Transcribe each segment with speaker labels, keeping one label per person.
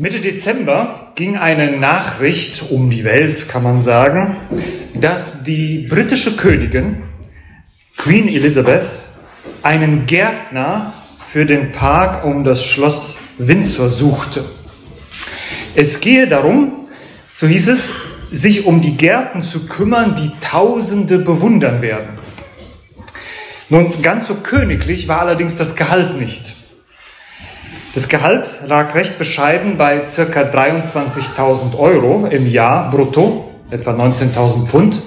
Speaker 1: Mitte Dezember ging eine Nachricht um die Welt, kann man sagen, dass die britische Königin Queen Elizabeth einen Gärtner für den Park um das Schloss Windsor suchte. Es gehe darum, so hieß es, sich um die Gärten zu kümmern, die Tausende bewundern werden. Nun, ganz so königlich war allerdings das Gehalt nicht. Das Gehalt lag recht bescheiden bei ca. 23.000 Euro im Jahr brutto, etwa 19.000 Pfund.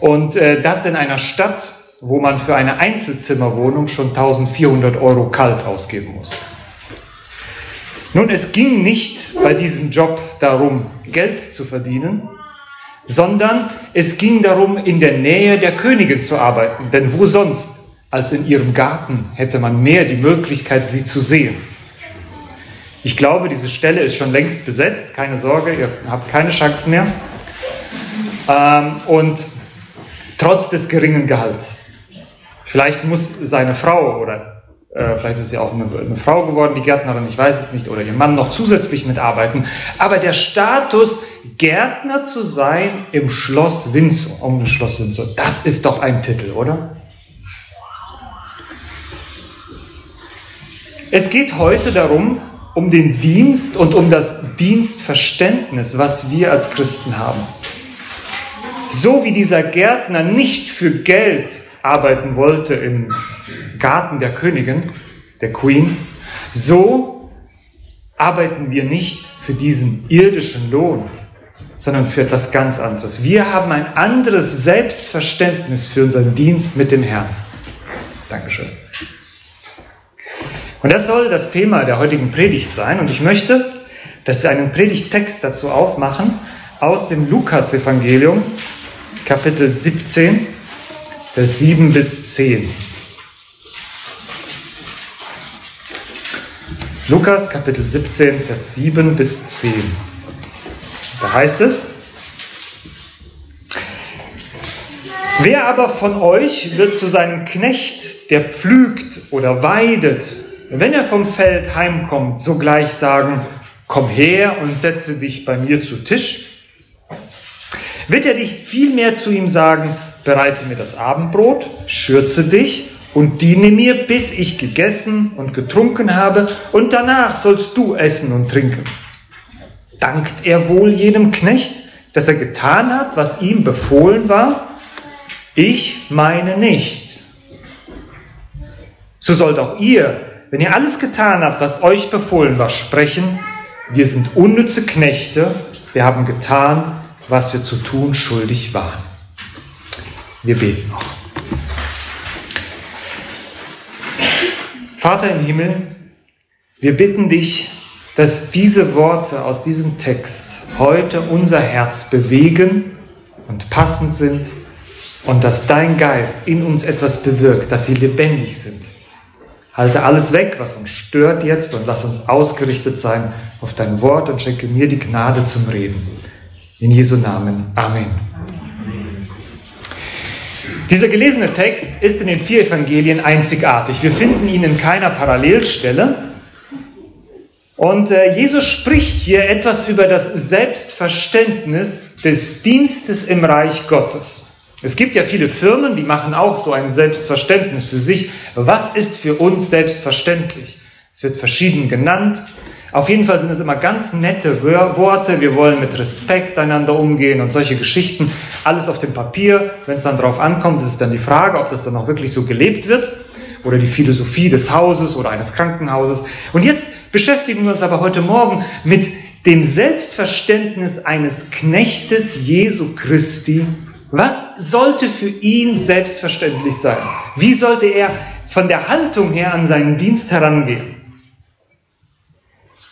Speaker 1: Und äh, das in einer Stadt, wo man für eine Einzelzimmerwohnung schon 1.400 Euro kalt ausgeben muss. Nun, es ging nicht bei diesem Job darum, Geld zu verdienen, sondern es ging darum, in der Nähe der Königin zu arbeiten. Denn wo sonst als in ihrem Garten hätte man mehr die Möglichkeit, sie zu sehen. Ich glaube, diese Stelle ist schon längst besetzt. Keine Sorge, ihr habt keine Chance mehr. Ähm, und trotz des geringen Gehalts. Vielleicht muss seine Frau oder äh, vielleicht ist sie auch eine, eine, Frau geworden, die Gärtnerin, ich weiß es nicht, oder ihr Mann noch zusätzlich mitarbeiten. Aber der Status, Gärtner zu sein im Schloss Windsor, um das Schloss Windsor, das ist doch ein Titel, oder? Es geht heute darum, um den Dienst und um das Dienstverständnis, was wir als Christen haben. So wie dieser Gärtner nicht für Geld arbeiten wollte im Garten der Königin, der Queen, so arbeiten wir nicht für diesen irdischen Lohn, sondern für etwas ganz anderes. Wir haben ein anderes Selbstverständnis für unseren Dienst mit dem Herrn. Dankeschön. Und das soll das Thema der heutigen Predigt sein. Und ich möchte, dass wir einen Predigttext dazu aufmachen aus dem Lukas-Evangelium, Kapitel 17, Vers 7 bis 10. Lukas Kapitel 17, Vers 7 bis 10. Da heißt es, Wer aber von euch wird zu seinem Knecht, der pflügt oder weidet, wenn er vom Feld heimkommt, sogleich sagen, komm her und setze dich bei mir zu Tisch? Wird er nicht vielmehr zu ihm sagen, bereite mir das Abendbrot, schürze dich und diene mir, bis ich gegessen und getrunken habe, und danach sollst du essen und trinken. Dankt er wohl jedem Knecht, dass er getan hat, was ihm befohlen war? Ich meine nicht. So sollt auch ihr, wenn ihr alles getan habt, was euch befohlen war, sprechen, wir sind unnütze Knechte, wir haben getan, was wir zu tun schuldig waren. Wir beten noch. Vater im Himmel, wir bitten dich, dass diese Worte aus diesem Text heute unser Herz bewegen und passend sind und dass dein Geist in uns etwas bewirkt, dass sie lebendig sind Halte alles weg, was uns stört jetzt und lass uns ausgerichtet sein auf dein Wort und schenke mir die Gnade zum Reden. In Jesu Namen. Amen. Dieser gelesene Text ist in den vier Evangelien einzigartig. Wir finden ihn in keiner Parallelstelle. Und äh, Jesus spricht hier etwas über das Selbstverständnis des Dienstes im Reich Gottes. Es gibt ja viele Firmen, die machen auch so ein Selbstverständnis für sich. Was ist für uns selbstverständlich? Es wird verschieden genannt. Auf jeden Fall sind es immer ganz nette Worte. Wir wollen mit Respekt einander umgehen und solche Geschichten. Alles auf dem Papier. Wenn es dann drauf ankommt, ist es dann die Frage, ob das dann auch wirklich so gelebt wird. Oder die Philosophie des Hauses oder eines Krankenhauses. Und jetzt beschäftigen wir uns aber heute Morgen mit dem Selbstverständnis eines Knechtes Jesu Christi was sollte für ihn selbstverständlich sein? Wie sollte er von der Haltung her an seinen Dienst herangehen?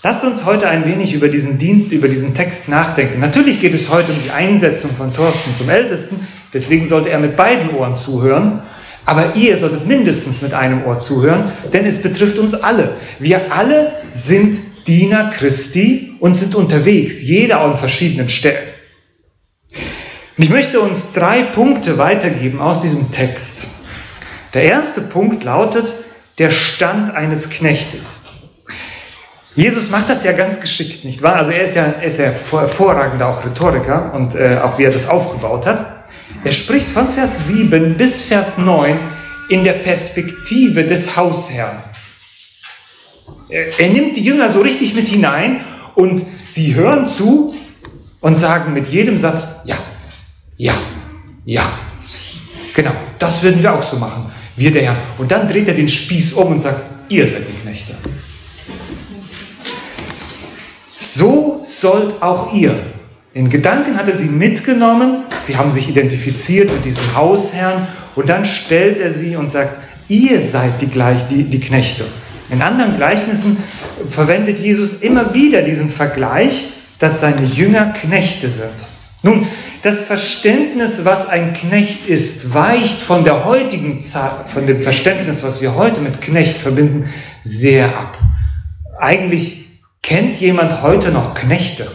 Speaker 1: Lasst uns heute ein wenig über diesen, Dienst, über diesen Text nachdenken. Natürlich geht es heute um die Einsetzung von Thorsten zum Ältesten, deswegen sollte er mit beiden Ohren zuhören. Aber ihr solltet mindestens mit einem Ohr zuhören, denn es betrifft uns alle. Wir alle sind Diener Christi und sind unterwegs, jeder an verschiedenen Stellen. Und ich möchte uns drei Punkte weitergeben aus diesem Text. Der erste Punkt lautet der Stand eines Knechtes. Jesus macht das ja ganz geschickt, nicht wahr? Also er ist ja, er ist ja hervorragender auch Rhetoriker und äh, auch wie er das aufgebaut hat. Er spricht von Vers 7 bis Vers 9 in der Perspektive des Hausherrn. Er, er nimmt die Jünger so richtig mit hinein und sie hören zu und sagen mit jedem Satz, ja, ja, ja. Genau, das würden wir auch so machen, wir der Herr. Und dann dreht er den Spieß um und sagt, ihr seid die Knechte. So sollt auch ihr. In Gedanken hat er sie mitgenommen, sie haben sich identifiziert mit diesem Hausherrn und dann stellt er sie und sagt, ihr seid die, gleich, die, die Knechte. In anderen Gleichnissen verwendet Jesus immer wieder diesen Vergleich, dass seine Jünger Knechte sind. Nun, das Verständnis, was ein Knecht ist, weicht von der heutigen Zeit, von dem Verständnis, was wir heute mit Knecht verbinden, sehr ab. Eigentlich kennt jemand heute noch Knechte?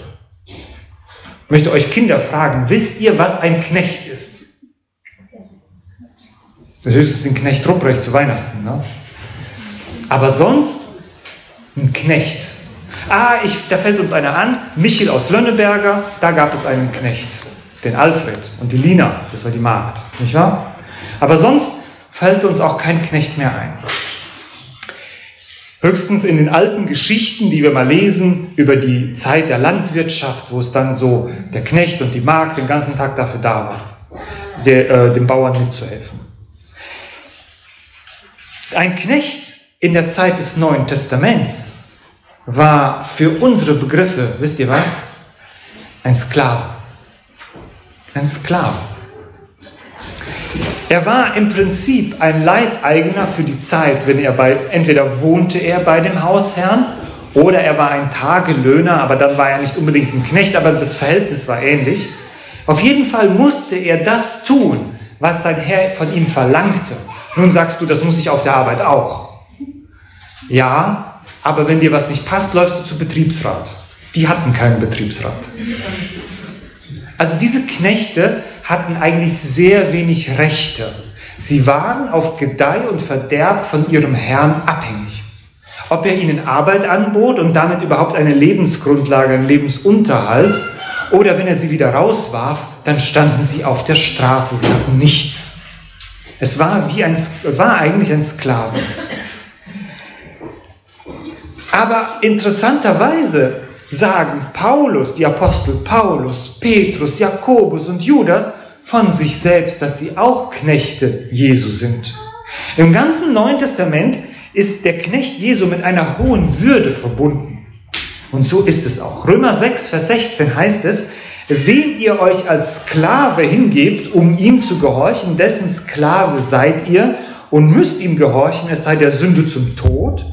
Speaker 1: Ich möchte euch Kinder fragen, wisst ihr, was ein Knecht ist? Das ist höchstens ein Knecht Rupprecht zu Weihnachten. Ne? Aber sonst ein Knecht. Ah, ich, da fällt uns einer an, Michel aus Lönneberger, da gab es einen Knecht, den Alfred und die Lina, das war die Magd, nicht wahr? Aber sonst fällt uns auch kein Knecht mehr ein. Höchstens in den alten Geschichten, die wir mal lesen, über die Zeit der Landwirtschaft, wo es dann so der Knecht und die Magd den ganzen Tag dafür da war, der, äh, dem Bauern mitzuhelfen. Ein Knecht in der Zeit des Neuen Testaments war für unsere Begriffe, wisst ihr was? Ein Sklave. Ein Sklave. Er war im Prinzip ein Leibeigener für die Zeit, wenn er bei, entweder wohnte er bei dem Hausherrn oder er war ein Tagelöhner, aber dann war er nicht unbedingt ein Knecht, aber das Verhältnis war ähnlich. Auf jeden Fall musste er das tun, was sein Herr von ihm verlangte. Nun sagst du, das muss ich auf der Arbeit auch. Ja, aber wenn dir was nicht passt, läufst du zu Betriebsrat. Die hatten keinen Betriebsrat. Also diese Knechte hatten eigentlich sehr wenig Rechte. Sie waren auf Gedeih und Verderb von ihrem Herrn abhängig. Ob er ihnen Arbeit anbot und damit überhaupt eine Lebensgrundlage, einen Lebensunterhalt, oder wenn er sie wieder rauswarf, dann standen sie auf der Straße, sie hatten nichts. Es war, wie ein, war eigentlich ein Sklave. Aber interessanterweise sagen Paulus, die Apostel Paulus, Petrus, Jakobus und Judas von sich selbst, dass sie auch Knechte Jesu sind. Im ganzen Neuen Testament ist der Knecht Jesu mit einer hohen Würde verbunden. Und so ist es auch. Römer 6, Vers 16 heißt es, wem ihr euch als Sklave hingebt, um ihm zu gehorchen, dessen Sklave seid ihr und müsst ihm gehorchen, es sei der Sünde zum Tod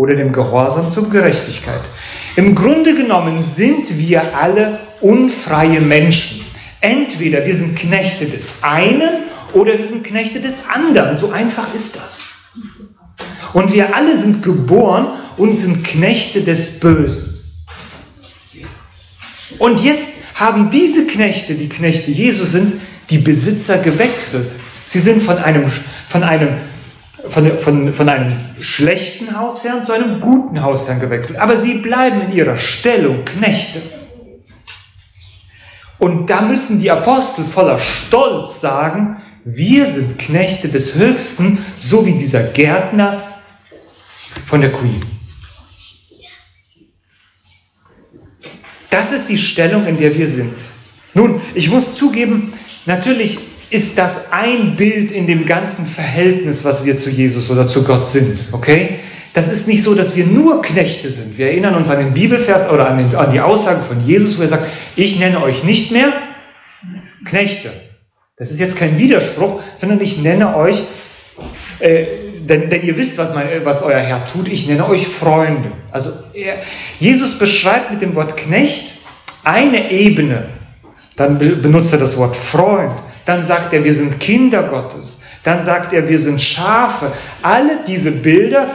Speaker 1: oder dem Gehorsam zur Gerechtigkeit. Im Grunde genommen sind wir alle unfreie Menschen. Entweder wir sind Knechte des einen oder wir sind Knechte des anderen. So einfach ist das. Und wir alle sind geboren und sind Knechte des Bösen. Und jetzt haben diese Knechte, die Knechte Jesu sind, die Besitzer gewechselt. Sie sind von einem, von einem von, von, von einem schlechten Hausherrn zu einem guten Hausherrn gewechselt. Aber sie bleiben in ihrer Stellung Knechte. Und da müssen die Apostel voller Stolz sagen, wir sind Knechte des Höchsten, so wie dieser Gärtner von der Queen. Das ist die Stellung, in der wir sind. Nun, ich muss zugeben, natürlich ist das ein Bild in dem ganzen Verhältnis, was wir zu Jesus oder zu Gott sind. Okay? Das ist nicht so, dass wir nur Knechte sind. Wir erinnern uns an den Bibelvers oder an, den, an die Aussage von Jesus, wo er sagt, ich nenne euch nicht mehr Knechte. Das ist jetzt kein Widerspruch, sondern ich nenne euch, äh, denn, denn, ihr wisst, was, mein, was euer Herr tut, ich nenne euch Freunde. Also er, Jesus beschreibt mit dem Wort Knecht eine Ebene. Dann benutzt er das Wort Freund. Dann sagt er, wir sind Kinder Gottes. Dann sagt er, wir sind Schafe. Alle diese Bilder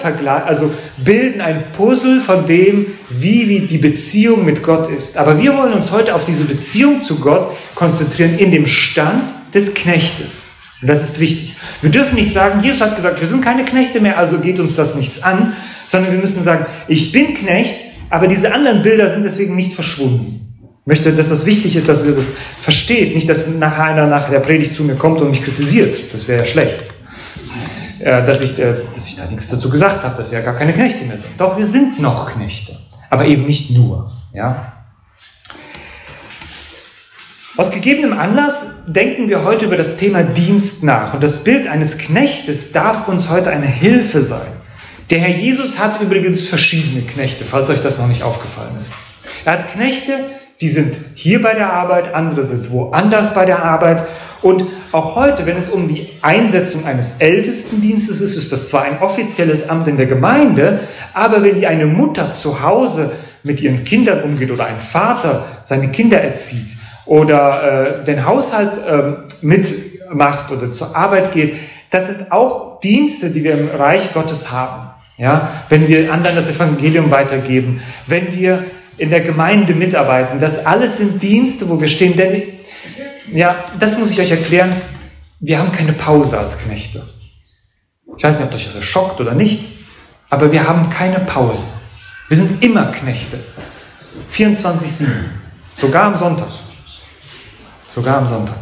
Speaker 1: also bilden ein Puzzle von dem, wie, wie die Beziehung mit Gott ist. Aber wir wollen uns heute auf diese Beziehung zu Gott konzentrieren in dem Stand des Knechtes. Und das ist wichtig. Wir dürfen nicht sagen, Jesus hat gesagt, wir sind keine Knechte mehr, also geht uns das nichts an, sondern wir müssen sagen, ich bin Knecht, aber diese anderen Bilder sind deswegen nicht verschwunden. Ich möchte, dass das wichtig ist, dass ihr das versteht, nicht, dass nachher einer nach der Predigt zu mir kommt und mich kritisiert. Das wäre ja schlecht. Äh, dass ich, äh, dass ich da nichts dazu gesagt habe, dass wir ja gar keine Knechte mehr sind. Doch wir sind noch Knechte, aber eben nicht nur. Ja? Aus gegebenem Anlass denken wir heute über das Thema Dienst nach. Und das Bild eines Knechtes darf uns heute eine Hilfe sein. Der Herr Jesus hat übrigens verschiedene Knechte, falls euch das noch nicht aufgefallen ist. Er hat Knechte, die sind hier bei der Arbeit, andere sind woanders bei der Arbeit. Und auch heute, wenn es um die Einsetzung eines Ältestendienstes ist, ist das zwar ein offizielles Amt in der Gemeinde, aber wenn die eine Mutter zu Hause mit ihren Kindern umgeht oder ein Vater seine Kinder erzieht, oder äh, den Haushalt äh, mitmacht oder zur Arbeit geht, das sind auch Dienste, die wir im Reich Gottes haben. Ja, wenn wir anderen das Evangelium weitergeben, wenn wir in der Gemeinde mitarbeiten, das alles sind Dienste, wo wir stehen. Denn, ja, das muss ich euch erklären. Wir haben keine Pause als Knechte. Ich weiß nicht, ob euch das schockt oder nicht, aber wir haben keine Pause. Wir sind immer Knechte. 24-7. Sogar am Sonntag sogar am Sonntag.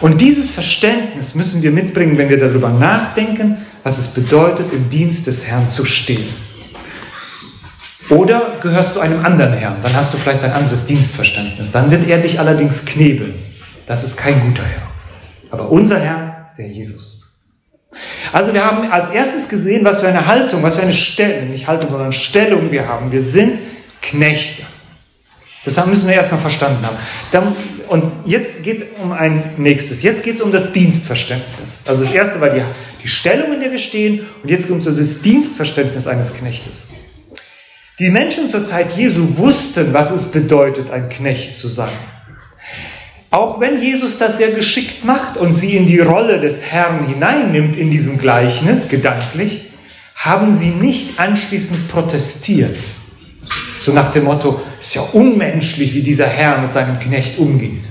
Speaker 1: Und dieses Verständnis müssen wir mitbringen, wenn wir darüber nachdenken, was es bedeutet, im Dienst des Herrn zu stehen. Oder gehörst du einem anderen Herrn, dann hast du vielleicht ein anderes Dienstverständnis. Dann wird er dich allerdings knebeln. Das ist kein guter Herr. Aber unser Herr ist der Jesus. Also wir haben als erstes gesehen, was für eine Haltung, was für eine Stellung, nicht Haltung, sondern Stellung wir haben. Wir sind Knechte. Das müssen wir erst mal verstanden haben. Und jetzt geht es um ein nächstes. Jetzt geht es um das Dienstverständnis. Also das erste war die, die Stellung, in der wir stehen. Und jetzt kommt um das Dienstverständnis eines Knechtes. Die Menschen zur Zeit Jesu wussten, was es bedeutet, ein Knecht zu sein. Auch wenn Jesus das sehr geschickt macht und sie in die Rolle des Herrn hineinnimmt in diesem Gleichnis, gedanklich, haben sie nicht anschließend protestiert. So nach dem Motto, ist ja unmenschlich, wie dieser Herr mit seinem Knecht umgeht.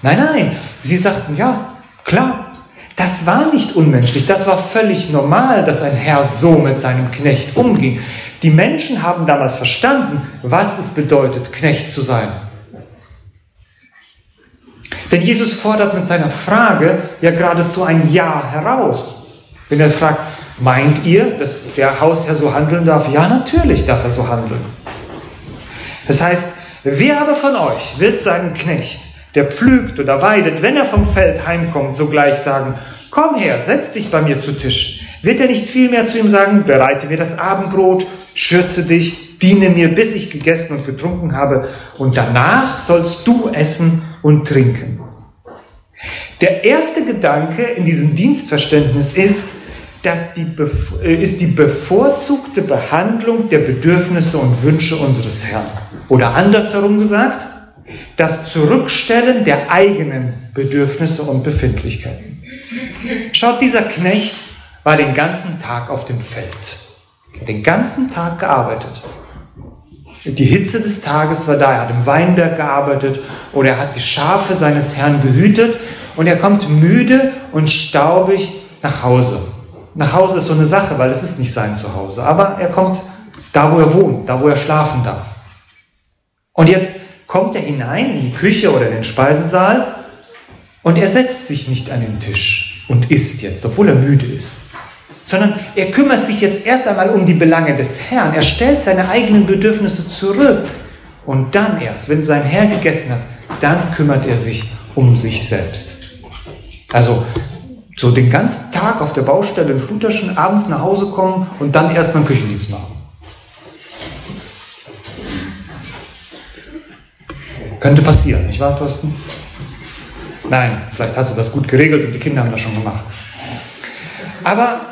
Speaker 1: Nein, nein, sie sagten, ja, klar, das war nicht unmenschlich, das war völlig normal, dass ein Herr so mit seinem Knecht umging. Die Menschen haben damals verstanden, was es bedeutet, Knecht zu sein. Denn Jesus fordert mit seiner Frage ja geradezu ein Ja heraus. Wenn er fragt, meint ihr, dass der Hausherr so handeln darf? Ja, natürlich darf er so handeln. Das heißt, wer aber von euch wird seinen Knecht, der pflügt oder weidet, wenn er vom Feld heimkommt, sogleich sagen, komm her, setz dich bei mir zu Tisch. Wird er nicht vielmehr zu ihm sagen, bereite mir das Abendbrot, schürze dich, diene mir, bis ich gegessen und getrunken habe, und danach sollst du essen und trinken. Der erste Gedanke in diesem Dienstverständnis ist, das die, äh, ist die bevorzugte Behandlung der Bedürfnisse und Wünsche unseres Herrn. Oder andersherum gesagt, das Zurückstellen der eigenen Bedürfnisse und Befindlichkeiten. Schaut, dieser Knecht war den ganzen Tag auf dem Feld. Er hat den ganzen Tag gearbeitet. Die Hitze des Tages war da. Er hat im Weinberg gearbeitet oder er hat die Schafe seines Herrn gehütet und er kommt müde und staubig nach Hause. Nach Hause ist so eine Sache, weil es ist nicht sein Zuhause. Aber er kommt da, wo er wohnt, da, wo er schlafen darf. Und jetzt kommt er hinein in die Küche oder in den Speisesaal und er setzt sich nicht an den Tisch und isst jetzt, obwohl er müde ist. Sondern er kümmert sich jetzt erst einmal um die Belange des Herrn. Er stellt seine eigenen Bedürfnisse zurück. Und dann erst, wenn sein Herr gegessen hat, dann kümmert er sich um sich selbst. Also so den ganzen Tag auf der Baustelle in Fluterschen, abends nach Hause kommen und dann erstmal Küchendienst machen. Könnte passieren, nicht wahr, Thorsten? Nein, vielleicht hast du das gut geregelt und die Kinder haben das schon gemacht. Aber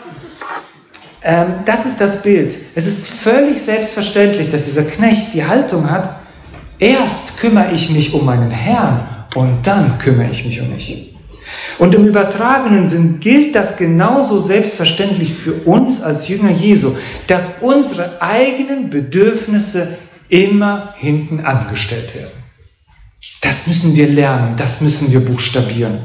Speaker 1: ähm, das ist das Bild. Es ist völlig selbstverständlich, dass dieser Knecht die Haltung hat, erst kümmere ich mich um meinen Herrn und dann kümmere ich mich um mich. Und im übertragenen Sinn gilt das genauso selbstverständlich für uns als Jünger Jesu, dass unsere eigenen Bedürfnisse immer hinten angestellt werden. Das müssen wir lernen, das müssen wir buchstabieren.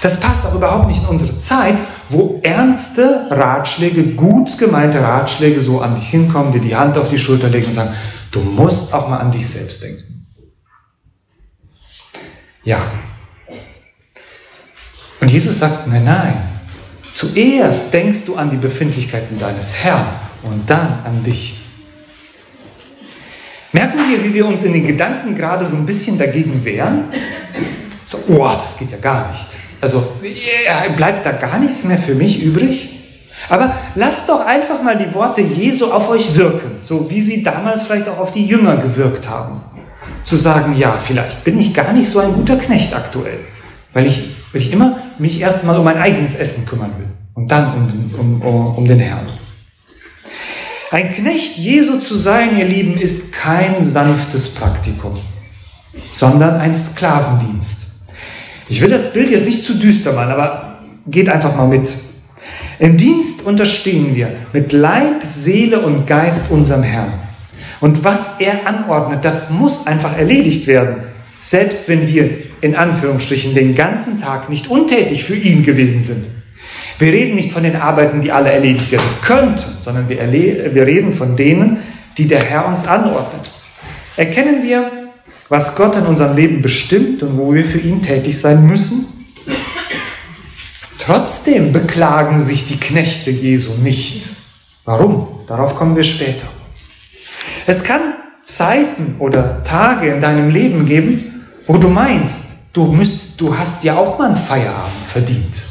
Speaker 1: Das passt auch überhaupt nicht in unsere Zeit, wo ernste Ratschläge, gut gemeinte Ratschläge so an dich hinkommen, dir die Hand auf die Schulter legen und sagen, du musst auch mal an dich selbst denken. Ja. Und Jesus sagt, nein, nein, zuerst denkst du an die Befindlichkeiten deines Herrn und dann an dich. Merken wir, wie wir uns in den Gedanken gerade so ein bisschen dagegen wehren? So, oh, das geht ja gar nicht. Also bleibt da gar nichts mehr für mich übrig? Aber lasst doch einfach mal die Worte Jesu auf euch wirken, so wie sie damals vielleicht auch auf die Jünger gewirkt haben. Zu sagen, ja, vielleicht bin ich gar nicht so ein guter Knecht aktuell, weil ich, weil ich immer mich erst mal um mein eigenes Essen kümmern will und dann um den, um, um, um den Herrn. Ein Knecht Jesu zu sein, ihr Lieben, ist kein sanftes Praktikum, sondern ein Sklavendienst. Ich will das Bild jetzt nicht zu düster machen, aber geht einfach mal mit. Im Dienst unterstehen wir mit Leib, Seele und Geist unserem Herrn. Und was er anordnet, das muss einfach erledigt werden, selbst wenn wir in Anführungsstrichen den ganzen Tag nicht untätig für ihn gewesen sind. Wir reden nicht von den Arbeiten, die alle erledigt werden könnten, sondern wir, wir reden von denen, die der Herr uns anordnet. Erkennen wir, was Gott in unserem Leben bestimmt und wo wir für ihn tätig sein müssen? Trotzdem beklagen sich die Knechte Jesu nicht. Warum? Darauf kommen wir später. Es kann Zeiten oder Tage in deinem Leben geben, wo du meinst, du, müsst, du hast ja auch mal einen Feierabend verdient.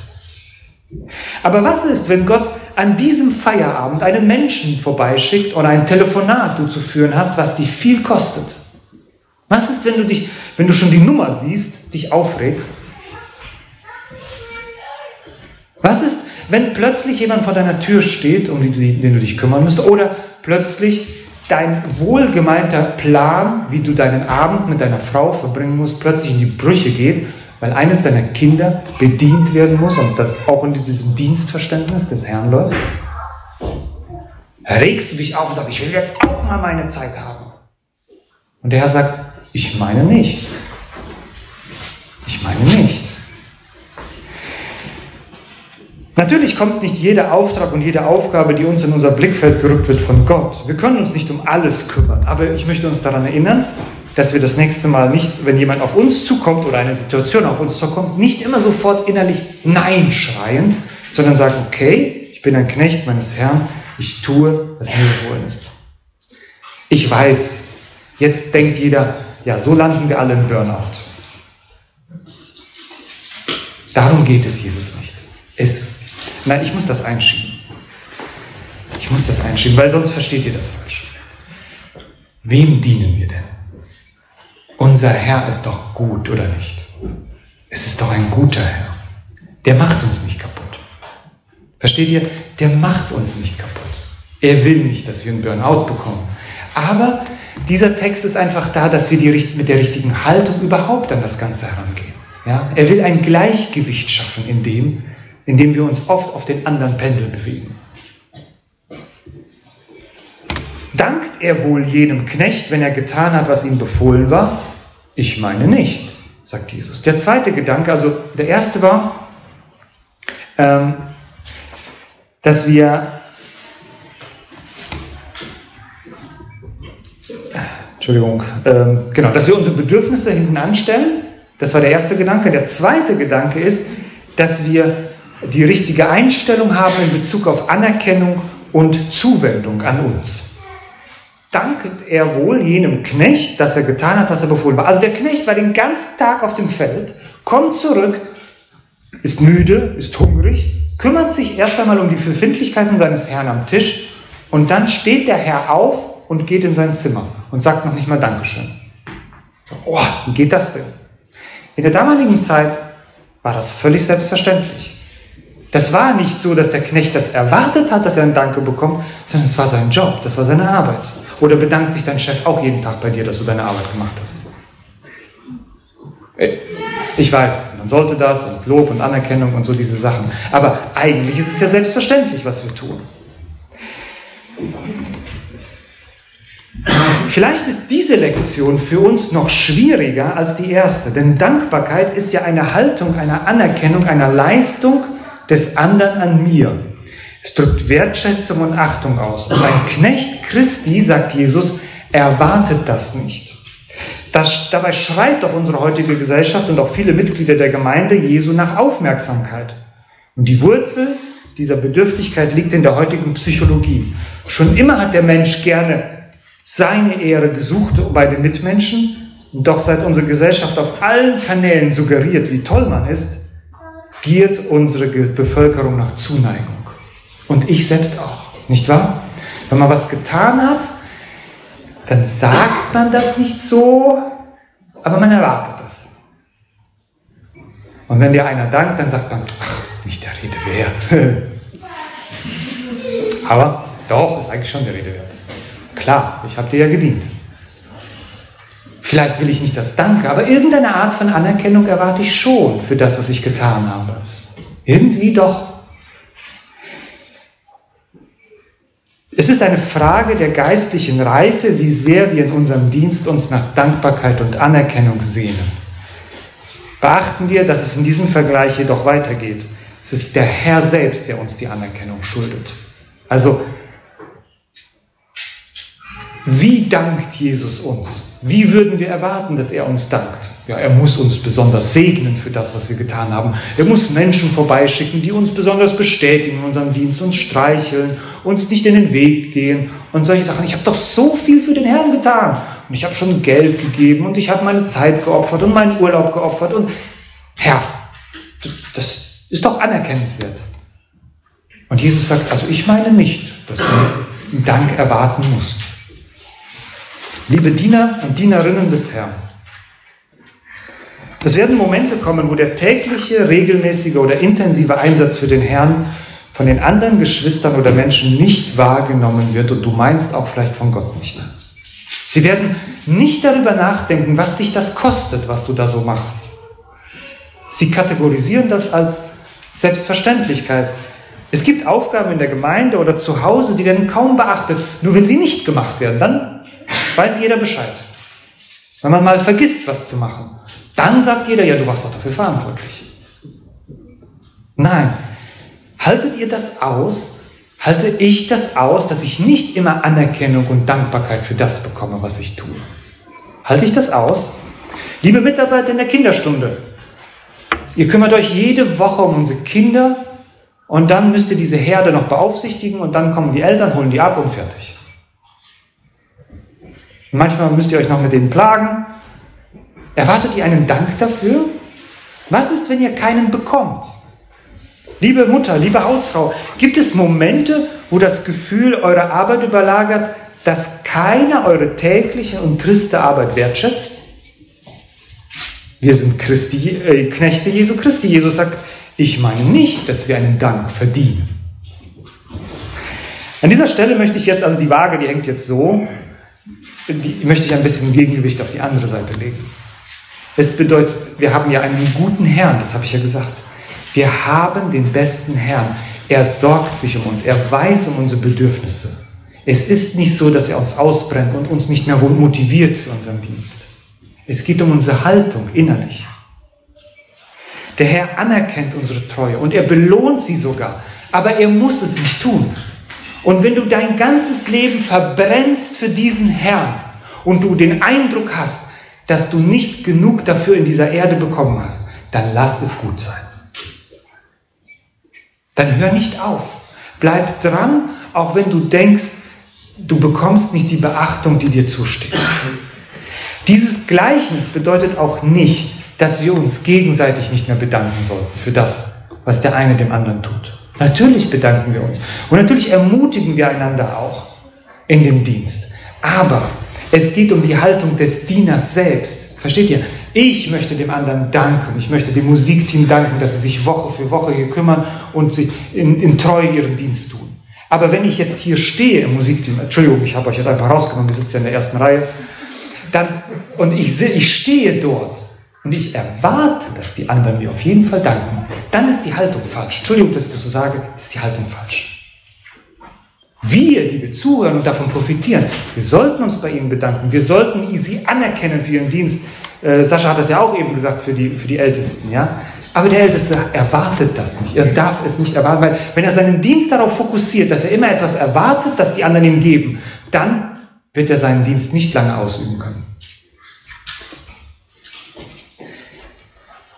Speaker 1: Aber was ist, wenn Gott an diesem Feierabend einen Menschen vorbeischickt oder ein Telefonat du zu führen hast, was dich viel kostet? Was ist, wenn du dich, wenn du schon die Nummer siehst, dich aufregst? Was ist, wenn plötzlich jemand vor deiner Tür steht, um den du dich kümmern musst, oder plötzlich dein wohlgemeinter Plan, wie du deinen Abend mit deiner Frau verbringen musst, plötzlich in die Brüche geht weil eines deiner Kinder bedient werden muss und das auch in diesem Dienstverständnis des Herrn läuft? Regst du dich auf und sagst, ich will jetzt auch mal meine Zeit haben. Und der Herr sagt, ich meine nicht. Ich meine nicht. Natürlich kommt nicht jeder Auftrag und jede Aufgabe, die uns in unser Blickfeld gerückt wird, von Gott. Wir können uns nicht um alles kümmern, aber ich möchte uns daran erinnern, dass wir das nächste Mal nicht, wenn jemand auf uns zukommt oder eine Situation auf uns zukommt, nicht immer sofort innerlich Nein schreien, sondern sagen, okay, ich bin ein Knecht meines Herrn, ich tue, was mir befohlen ist. Ich weiß, jetzt denkt jeder, ja, so landen wir alle im Burnout. Darum geht es Jesus nicht. Es, nein, ich muss das einschieben. Ich muss das einschieben, weil sonst versteht ihr das falsch. Wem dienen wir denn? Unser Herr ist doch gut, oder nicht? Es ist doch ein guter Herr. Der macht uns nicht kaputt. Versteht ihr? Der macht uns nicht kaputt. Er will nicht, dass wir einen Burnout bekommen. Aber dieser Text ist einfach da, dass wir die, mit der richtigen Haltung überhaupt an das Ganze herangehen. Ja? Er will ein Gleichgewicht schaffen in dem, in dem wir uns oft auf den anderen Pendel bewegen. Dankt er wohl jenem Knecht, wenn er getan hat, was ihm befohlen war? Ich meine nicht, sagt Jesus. Der zweite Gedanke, also der erste war, ähm, dass wir Entschuldigung, ähm, genau, dass wir unsere Bedürfnisse hinten anstellen. Das war der erste Gedanke. Der zweite Gedanke ist, dass wir die richtige Einstellung haben in Bezug auf Anerkennung und Zuwendung an uns dankt er wohl jenem Knecht, dass er getan hat, was er befohlen war. Also der Knecht war den ganzen Tag auf dem Feld, kommt zurück, ist müde, ist hungrig, kümmert sich erst einmal um die Befindlichkeiten seines Herrn am Tisch und dann steht der Herr auf und geht in sein Zimmer und sagt noch nicht mal Dankeschön. Oh, wie geht das denn? In der damaligen Zeit war das völlig selbstverständlich. Das war nicht so, dass der Knecht das erwartet hat, dass er ein Danke bekommt, sondern es war sein Job, das war seine Arbeit. Oder bedankt sich dein Chef auch jeden Tag bei dir, dass du deine Arbeit gemacht hast? Äh, ich weiß, man sollte das und Lob und Anerkennung und so diese Sachen. Aber eigentlich ist es ja selbstverständlich, was wir tun. Vielleicht ist diese Lektion für uns noch schwieriger als die erste, denn Dankbarkeit ist ja eine Haltung einer Anerkennung einer Leistung des anderen an mir. Es drückt Wertschätzung und Achtung aus. Und ein Knecht Christi, sagt Jesus, erwartet das nicht. Das, dabei schreit doch unsere heutige Gesellschaft und auch viele Mitglieder der Gemeinde Jesu nach Aufmerksamkeit. Und die Wurzel dieser Bedürftigkeit liegt in der heutigen Psychologie. Schon immer hat der Mensch gerne seine Ehre gesucht bei den Mitmenschen. Doch seit unsere Gesellschaft auf allen Kanälen suggeriert, wie toll man ist, giert unsere Bevölkerung nach Zuneigung. Und ich selbst auch, nicht wahr? Wenn man was getan hat, dann sagt man das nicht so, aber man erwartet es. Und wenn dir einer dankt, dann sagt man, ach, nicht der Rede wert. aber doch, ist eigentlich schon der Rede wert. Klar, ich habe dir ja gedient. Vielleicht will ich nicht das Danke, aber irgendeine Art von Anerkennung erwarte ich schon für das, was ich getan habe. Irgendwie doch. Es ist eine Frage der geistlichen Reife, wie sehr wir in unserem Dienst uns nach Dankbarkeit und Anerkennung sehnen. Beachten wir, dass es in diesem Vergleich jedoch weitergeht. Es ist der Herr selbst, der uns die Anerkennung schuldet. Also, wie dankt Jesus uns? Wie würden wir erwarten, dass er uns dankt? Ja, er muss uns besonders segnen für das, was wir getan haben. Er muss Menschen vorbeischicken, die uns besonders bestätigen in unserem Dienst, uns streicheln, uns nicht in den Weg gehen und solche Sachen. Ich habe doch so viel für den Herrn getan. Und ich habe schon Geld gegeben und ich habe meine Zeit geopfert und meinen Urlaub geopfert. Und Herr, das ist doch anerkennenswert. Und Jesus sagt, also ich meine nicht, dass einen Dank erwarten musst. Liebe Diener und Dienerinnen des Herrn, es werden Momente kommen, wo der tägliche, regelmäßige oder intensive Einsatz für den Herrn von den anderen Geschwistern oder Menschen nicht wahrgenommen wird und du meinst auch vielleicht von Gott nicht. Sie werden nicht darüber nachdenken, was dich das kostet, was du da so machst. Sie kategorisieren das als Selbstverständlichkeit. Es gibt Aufgaben in der Gemeinde oder zu Hause, die werden kaum beachtet. Nur wenn sie nicht gemacht werden, dann weiß jeder Bescheid. Wenn man mal vergisst, was zu machen. Dann sagt jeder, ja, du warst doch dafür verantwortlich. Nein, haltet ihr das aus? Halte ich das aus, dass ich nicht immer Anerkennung und Dankbarkeit für das bekomme, was ich tue? Halte ich das aus? Liebe Mitarbeiter in der Kinderstunde, ihr kümmert euch jede Woche um unsere Kinder und dann müsst ihr diese Herde noch beaufsichtigen und dann kommen die Eltern, holen die ab und fertig. Manchmal müsst ihr euch noch mit denen plagen Erwartet ihr einen Dank dafür? Was ist, wenn ihr keinen bekommt? Liebe Mutter, liebe Hausfrau, gibt es Momente, wo das Gefühl eurer Arbeit überlagert, dass keiner eure tägliche und triste Arbeit wertschätzt? Wir sind Christi, äh, Knechte Jesu Christi. Jesus sagt, ich meine nicht, dass wir einen Dank verdienen. An dieser Stelle möchte ich jetzt, also die Waage, die hängt jetzt so, die möchte ich ein bisschen Gegengewicht auf die andere Seite legen. Es bedeutet, wir haben ja einen guten Herrn, das habe ich ja gesagt. Wir haben den besten Herrn. Er sorgt sich um uns, er weiß um unsere Bedürfnisse. Es ist nicht so, dass er uns ausbrennt und uns nicht mehr motiviert für unseren Dienst. Es geht um unsere Haltung innerlich. Der Herr anerkennt unsere Treue und er belohnt sie sogar, aber er muss es nicht tun. Und wenn du dein ganzes Leben verbrennst für diesen Herrn und du den Eindruck hast, dass du nicht genug dafür in dieser Erde bekommen hast, dann lass es gut sein. Dann hör nicht auf. Bleib dran, auch wenn du denkst, du bekommst nicht die Beachtung, die dir zusteht. Dieses Gleichnis bedeutet auch nicht, dass wir uns gegenseitig nicht mehr bedanken sollten für das, was der eine dem anderen tut. Natürlich bedanken wir uns und natürlich ermutigen wir einander auch in dem Dienst. Aber es geht um die Haltung des Dieners selbst. Versteht ihr? Ich möchte dem anderen danken. Ich möchte dem Musikteam danken, dass sie sich Woche für Woche hier kümmern und sie in, in Treue ihren Dienst tun. Aber wenn ich jetzt hier stehe im Musikteam, Entschuldigung, ich habe euch jetzt einfach rausgenommen, wir sitzen ja in der ersten Reihe, dann, und ich, ich stehe dort und ich erwarte, dass die anderen mir auf jeden Fall danken, dann ist die Haltung falsch. Entschuldigung, dass ich das so sage, ist die Haltung falsch. Wir, die wir zuhören und davon profitieren, wir sollten uns bei ihnen bedanken. Wir sollten sie anerkennen für ihren Dienst. Äh, Sascha hat das ja auch eben gesagt für die, für die Ältesten. Ja? Aber der Älteste erwartet das nicht. Er darf es nicht erwarten, weil wenn er seinen Dienst darauf fokussiert, dass er immer etwas erwartet, das die anderen ihm geben, dann wird er seinen Dienst nicht lange ausüben können.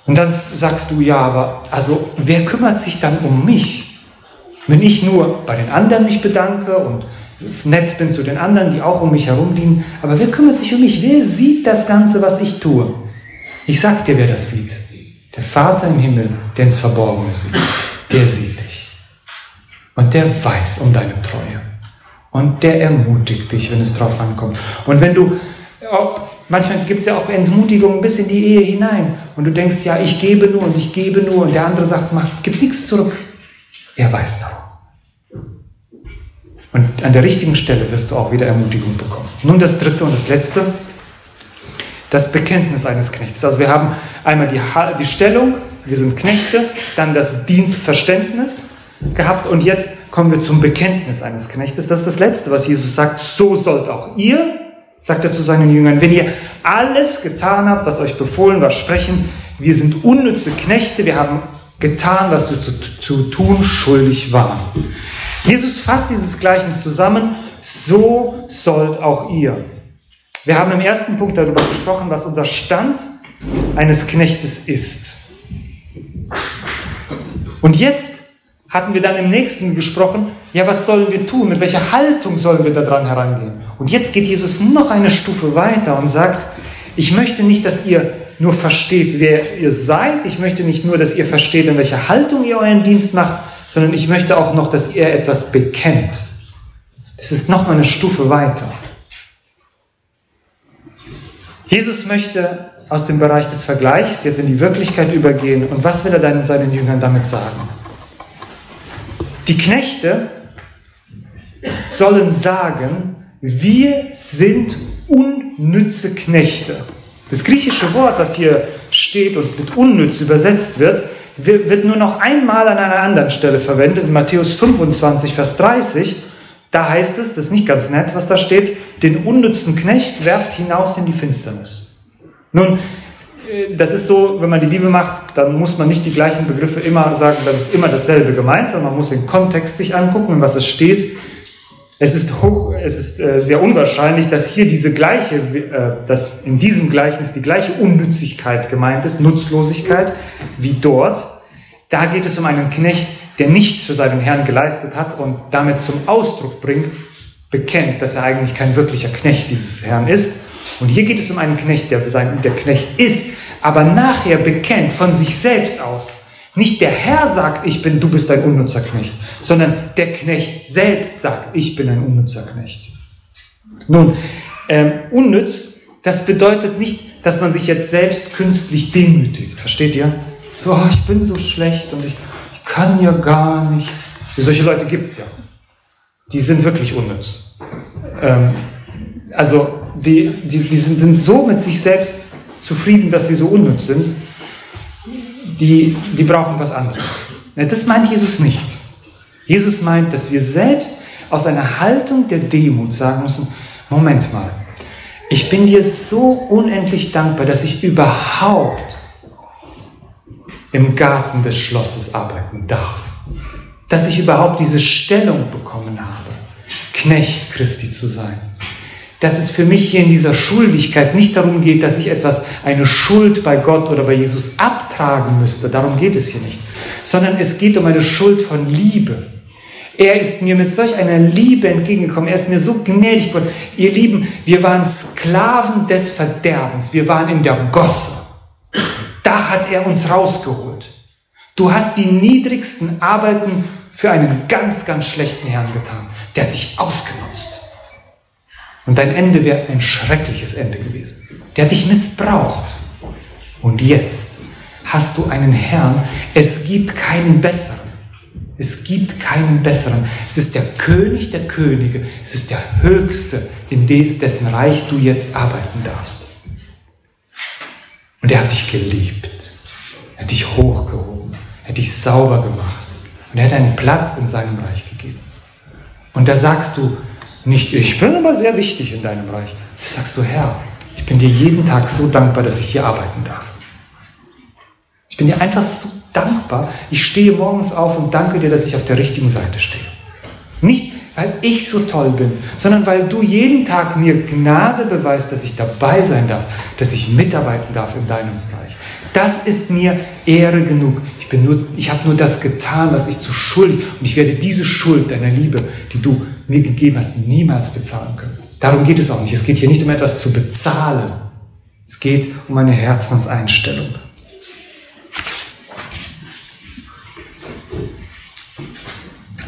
Speaker 1: Und dann sagst du, ja, aber also wer kümmert sich dann um mich? Wenn ich nur bei den anderen mich bedanke und nett bin zu den anderen, die auch um mich herum dienen, aber wer kümmert sich um mich? Wer sieht das Ganze, was ich tue? Ich sag dir, wer das sieht. Der Vater im Himmel, der ins Verborgene sieht, der sieht dich. Und der weiß um deine Treue. Und der ermutigt dich, wenn es drauf ankommt. Und wenn du, manchmal gibt es ja auch Entmutigung bis in die Ehe hinein. Und du denkst, ja, ich gebe nur und ich gebe nur. Und der andere sagt, mach, gib nichts zurück. Er weiß darum. Und an der richtigen Stelle wirst du auch wieder Ermutigung bekommen. Nun das dritte und das letzte, das Bekenntnis eines Knechtes. Also wir haben einmal die, die Stellung, wir sind Knechte, dann das Dienstverständnis gehabt und jetzt kommen wir zum Bekenntnis eines Knechtes. Das ist das Letzte, was Jesus sagt. So sollt auch ihr, sagt er zu seinen Jüngern, wenn ihr alles getan habt, was euch befohlen war, sprechen, wir sind unnütze Knechte, wir haben getan, was wir zu, zu tun schuldig waren. Jesus fasst dieses Gleichnis zusammen, so sollt auch ihr. Wir haben im ersten Punkt darüber gesprochen, was unser Stand eines Knechtes ist. Und jetzt hatten wir dann im nächsten gesprochen, ja, was sollen wir tun? Mit welcher Haltung sollen wir daran herangehen? Und jetzt geht Jesus noch eine Stufe weiter und sagt, ich möchte nicht, dass ihr nur versteht, wer ihr seid. Ich möchte nicht nur, dass ihr versteht, in welcher Haltung ihr euren Dienst macht, sondern ich möchte auch noch, dass ihr etwas bekennt. Das ist noch mal eine Stufe weiter. Jesus möchte aus dem Bereich des Vergleichs jetzt in die Wirklichkeit übergehen. Und was will er dann seinen Jüngern damit sagen? Die Knechte sollen sagen, wir sind unnütze Knechte. Das griechische Wort, was hier steht und mit unnütz übersetzt wird, wird nur noch einmal an einer anderen Stelle verwendet, in Matthäus 25, Vers 30. Da heißt es, das ist nicht ganz nett, was da steht, den unnützen Knecht werft hinaus in die Finsternis. Nun, das ist so, wenn man die Liebe macht, dann muss man nicht die gleichen Begriffe immer sagen, dann ist immer dasselbe gemeint, sondern man muss den Kontext sich angucken, was es steht. Es ist, hoch, es ist äh, sehr unwahrscheinlich, dass hier diese gleiche, äh, dass in diesem Gleichnis die gleiche Unnützigkeit gemeint ist, Nutzlosigkeit, wie dort. Da geht es um einen Knecht, der nichts für seinen Herrn geleistet hat und damit zum Ausdruck bringt, bekennt, dass er eigentlich kein wirklicher Knecht dieses Herrn ist. Und hier geht es um einen Knecht, der, der Knecht ist, aber nachher bekennt von sich selbst aus, nicht der Herr sagt, ich bin, du bist ein unnützer Knecht, sondern der Knecht selbst sagt, ich bin ein unnützer Knecht. Nun, ähm, unnütz, das bedeutet nicht, dass man sich jetzt selbst künstlich demütigt. Versteht ihr? So, oh, ich bin so schlecht und ich, ich kann ja gar nichts. Solche Leute gibt es ja. Die sind wirklich unnütz. Ähm, also, die, die, die sind, sind so mit sich selbst zufrieden, dass sie so unnütz sind die, die brauchen was anderes. Das meint Jesus nicht. Jesus meint, dass wir selbst aus einer Haltung der Demut sagen müssen, Moment mal, ich bin dir so unendlich dankbar, dass ich überhaupt im Garten des Schlosses arbeiten darf. Dass ich überhaupt diese Stellung bekommen habe, Knecht Christi zu sein dass es für mich hier in dieser Schuldigkeit nicht darum geht, dass ich etwas, eine Schuld bei Gott oder bei Jesus abtragen müsste. Darum geht es hier nicht. Sondern es geht um eine Schuld von Liebe. Er ist mir mit solch einer Liebe entgegengekommen. Er ist mir so gnädig geworden. Ihr Lieben, wir waren Sklaven des Verderbens. Wir waren in der Gosse. Da hat er uns rausgeholt. Du hast die niedrigsten Arbeiten für einen ganz, ganz schlechten Herrn getan. Der hat dich ausgenutzt. Und dein Ende wäre ein schreckliches Ende gewesen. Der hat dich missbraucht. Und jetzt hast du einen Herrn. Es gibt keinen besseren. Es gibt keinen besseren. Es ist der König der Könige. Es ist der Höchste, in dessen Reich du jetzt arbeiten darfst. Und er hat dich geliebt. Er hat dich hochgehoben. Er hat dich sauber gemacht. Und er hat einen Platz in seinem Reich gegeben. Und da sagst du nicht, ich bin aber sehr wichtig in deinem Reich. Da sagst du, Herr, ich bin dir jeden Tag so dankbar, dass ich hier arbeiten darf. Ich bin dir einfach so dankbar. Ich stehe morgens auf und danke dir, dass ich auf der richtigen Seite stehe. Nicht, weil ich so toll bin, sondern weil du jeden Tag mir Gnade beweist, dass ich dabei sein darf, dass ich mitarbeiten darf in deinem Bereich. Das ist mir Ehre genug. Ich, ich habe nur das getan, was ich zu schuldig und ich werde diese Schuld deiner Liebe, die du mir gegeben hast, niemals bezahlen können. Darum geht es auch nicht. Es geht hier nicht um etwas zu bezahlen. Es geht um eine Herzenseinstellung.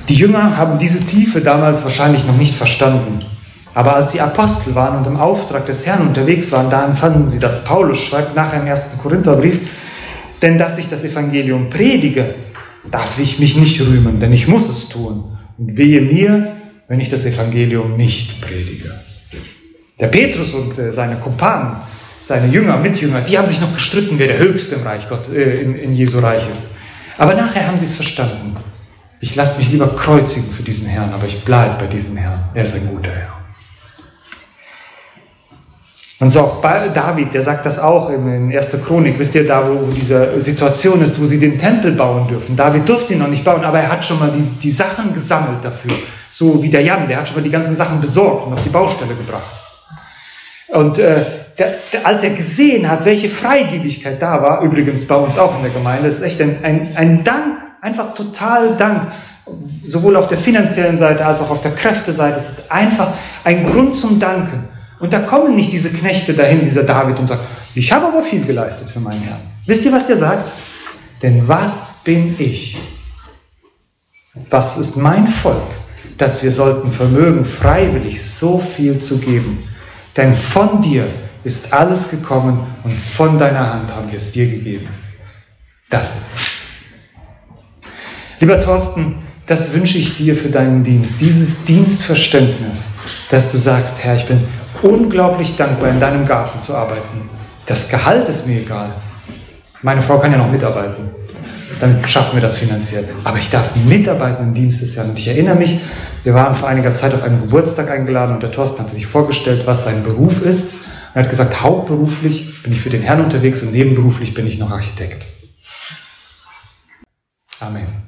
Speaker 1: Die Jünger haben diese Tiefe damals wahrscheinlich noch nicht verstanden. Aber als sie Apostel waren und im Auftrag des Herrn unterwegs waren, da empfanden sie das. Paulus schreibt nachher im ersten Korintherbrief, denn dass ich das Evangelium predige, darf ich mich nicht rühmen, denn ich muss es tun. Und wehe mir, wenn ich das Evangelium nicht predige. Der Petrus und äh, seine Kumpanen, seine Jünger, Mitjünger, die haben sich noch gestritten, wer der Höchste im Reich Gott, äh, in, in Jesu Reich ist. Aber nachher haben sie es verstanden. Ich lasse mich lieber kreuzigen für diesen Herrn, aber ich bleibe bei diesem Herrn. Er ist ein guter Herr. Und so auch bei David, der sagt das auch in 1. Chronik, wisst ihr, da wo diese Situation ist, wo sie den Tempel bauen dürfen. David durfte ihn noch nicht bauen, aber er hat schon mal die, die Sachen gesammelt dafür. So wie der Jan, der hat schon mal die ganzen Sachen besorgt und auf die Baustelle gebracht. Und äh, der, der, als er gesehen hat, welche Freigebigkeit da war, übrigens bei uns auch in der Gemeinde, ist echt ein, ein, ein Dank Einfach total Dank, sowohl auf der finanziellen Seite als auch auf der Kräfteseite. Es ist einfach ein Grund zum Danken. Und da kommen nicht diese Knechte dahin, dieser David, und sagt, ich habe aber viel geleistet für meinen Herrn. Wisst ihr, was der sagt? Denn was bin ich? Was ist mein Volk, dass wir sollten vermögen, freiwillig so viel zu geben? Denn von dir ist alles gekommen und von deiner Hand haben wir es dir gegeben. Das ist es. Lieber Thorsten, das wünsche ich dir für deinen Dienst, dieses Dienstverständnis, dass du sagst, Herr, ich bin unglaublich dankbar, in deinem Garten zu arbeiten. Das Gehalt ist mir egal. Meine Frau kann ja noch mitarbeiten. Dann schaffen wir das finanziell. Aber ich darf mitarbeiten im Dienst des Herrn. Und ich erinnere mich, wir waren vor einiger Zeit auf einen Geburtstag eingeladen und der Thorsten hatte sich vorgestellt, was sein Beruf ist. Und er hat gesagt, hauptberuflich bin ich für den Herrn unterwegs und nebenberuflich bin ich noch Architekt. Amen.